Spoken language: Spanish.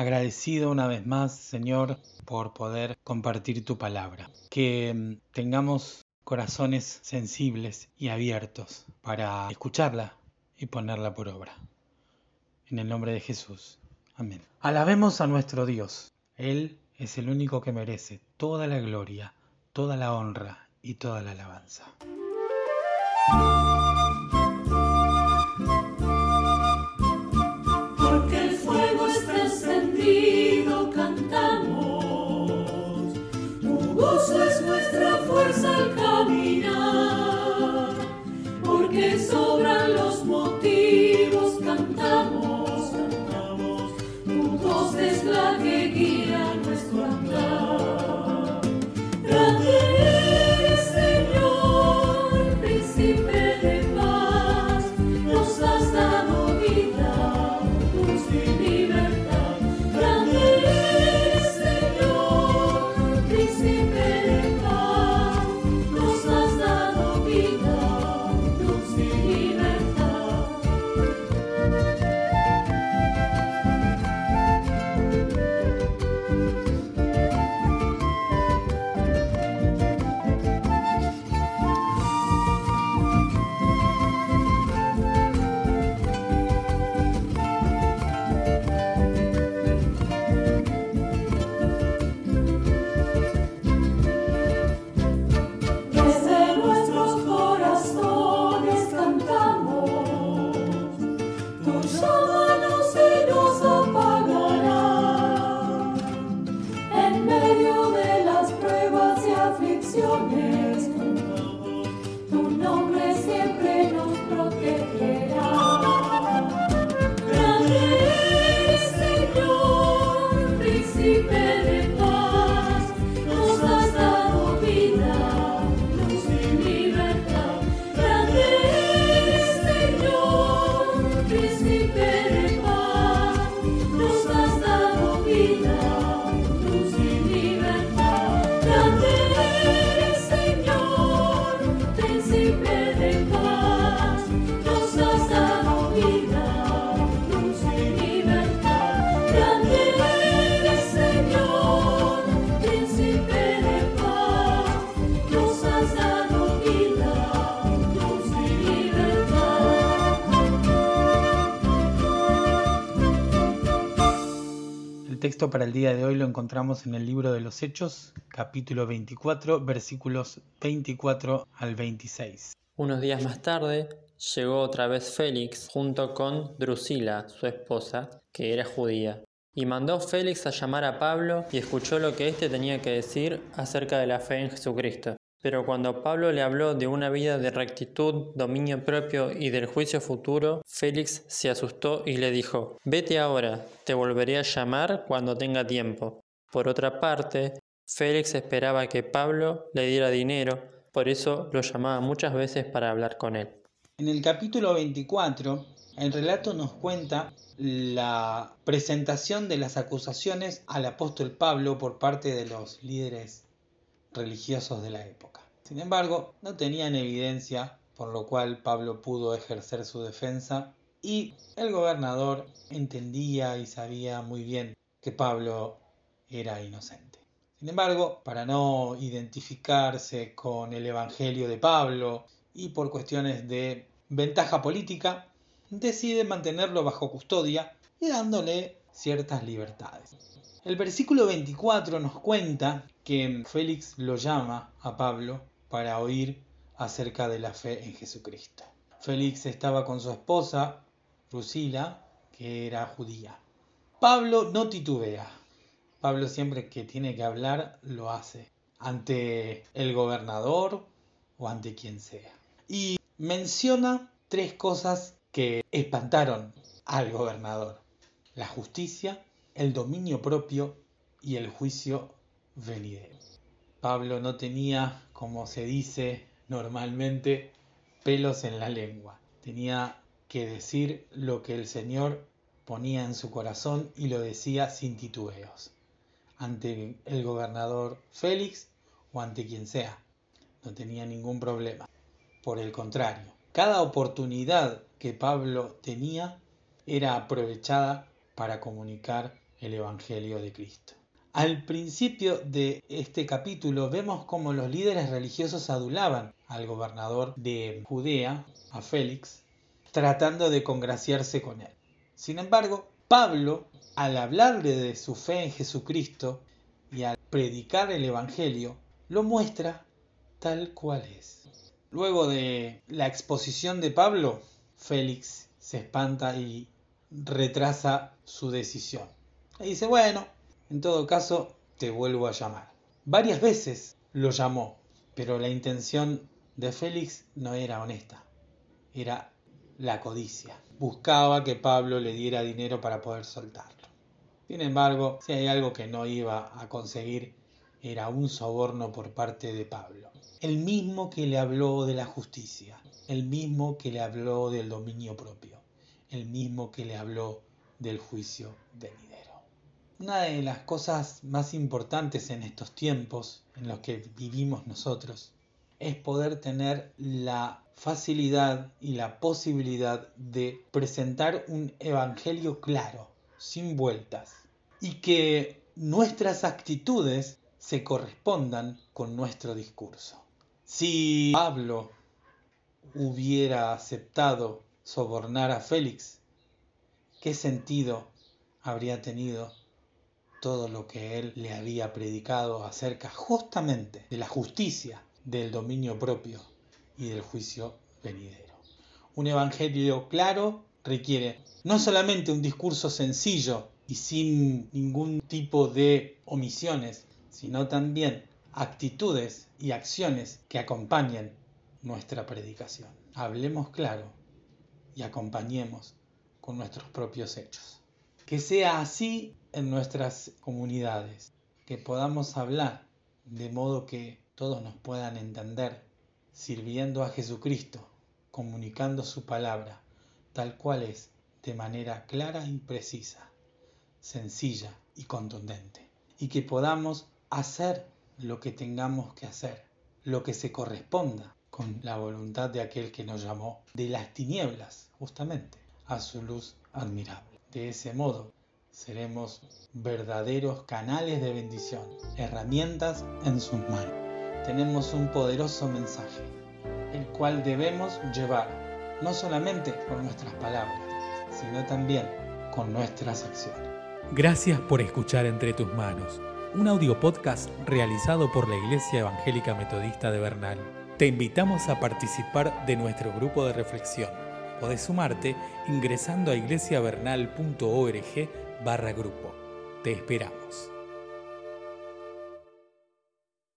Agradecido una vez más, Señor, por poder compartir tu palabra. Que mm, tengamos corazones sensibles y abiertos para escucharla y ponerla por obra. En el nombre de Jesús. Amén. Alabemos a nuestro Dios. Él es el único que merece toda la gloria, toda la honra y toda la alabanza. Gozo es nuestra fuerza al caminar. siempre nos protegió. Texto para el día de hoy lo encontramos en el libro de los Hechos, capítulo 24, versículos 24 al 26. Unos días más tarde llegó otra vez Félix junto con Drusila, su esposa, que era judía. Y mandó Félix a llamar a Pablo y escuchó lo que éste tenía que decir acerca de la fe en Jesucristo. Pero cuando Pablo le habló de una vida de rectitud, dominio propio y del juicio futuro, Félix se asustó y le dijo, Vete ahora, te volveré a llamar cuando tenga tiempo. Por otra parte, Félix esperaba que Pablo le diera dinero, por eso lo llamaba muchas veces para hablar con él. En el capítulo 24, el relato nos cuenta la presentación de las acusaciones al apóstol Pablo por parte de los líderes religiosos de la época. Sin embargo, no tenían evidencia, por lo cual Pablo pudo ejercer su defensa y el gobernador entendía y sabía muy bien que Pablo era inocente. Sin embargo, para no identificarse con el Evangelio de Pablo y por cuestiones de ventaja política, decide mantenerlo bajo custodia y dándole ciertas libertades. El versículo 24 nos cuenta que Félix lo llama a Pablo para oír acerca de la fe en Jesucristo. Félix estaba con su esposa, Rusila, que era judía. Pablo no titubea. Pablo siempre que tiene que hablar lo hace ante el gobernador o ante quien sea. Y menciona tres cosas que espantaron al gobernador. La justicia, el dominio propio y el juicio venidero. Pablo no tenía, como se dice normalmente, pelos en la lengua. Tenía que decir lo que el Señor ponía en su corazón y lo decía sin titubeos, ante el gobernador Félix o ante quien sea. No tenía ningún problema. Por el contrario, cada oportunidad que Pablo tenía era aprovechada para comunicar el Evangelio de Cristo. Al principio de este capítulo vemos cómo los líderes religiosos adulaban al gobernador de Judea, a Félix, tratando de congraciarse con él. Sin embargo, Pablo, al hablarle de su fe en Jesucristo y al predicar el Evangelio, lo muestra tal cual es. Luego de la exposición de Pablo, Félix se espanta y retrasa su decisión. Y dice, bueno, en todo caso, te vuelvo a llamar. Varias veces lo llamó, pero la intención de Félix no era honesta, era la codicia buscaba que Pablo le diera dinero para poder soltarlo. Sin embargo, si hay algo que no iba a conseguir, era un soborno por parte de Pablo. El mismo que le habló de la justicia, el mismo que le habló del dominio propio, el mismo que le habló del juicio venidero. Una de las cosas más importantes en estos tiempos en los que vivimos nosotros es poder tener la facilidad y la posibilidad de presentar un evangelio claro, sin vueltas, y que nuestras actitudes se correspondan con nuestro discurso. Si Pablo hubiera aceptado sobornar a Félix, ¿qué sentido habría tenido todo lo que él le había predicado acerca justamente de la justicia, del dominio propio y del juicio venidero. Un evangelio claro requiere no solamente un discurso sencillo y sin ningún tipo de omisiones, sino también actitudes y acciones que acompañen nuestra predicación. Hablemos claro y acompañemos con nuestros propios hechos. Que sea así en nuestras comunidades, que podamos hablar de modo que todos nos puedan entender sirviendo a Jesucristo, comunicando su palabra, tal cual es, de manera clara y precisa, sencilla y contundente. Y que podamos hacer lo que tengamos que hacer, lo que se corresponda con la voluntad de aquel que nos llamó de las tinieblas, justamente, a su luz admirable. De ese modo, seremos verdaderos canales de bendición, herramientas en sus manos tenemos un poderoso mensaje, el cual debemos llevar no solamente con nuestras palabras, sino también con nuestras acciones. Gracias por escuchar Entre tus manos, un audio podcast realizado por la Iglesia Evangélica Metodista de Bernal. Te invitamos a participar de nuestro grupo de reflexión. Podés sumarte ingresando a iglesiavernal.org barra grupo. Te esperamos.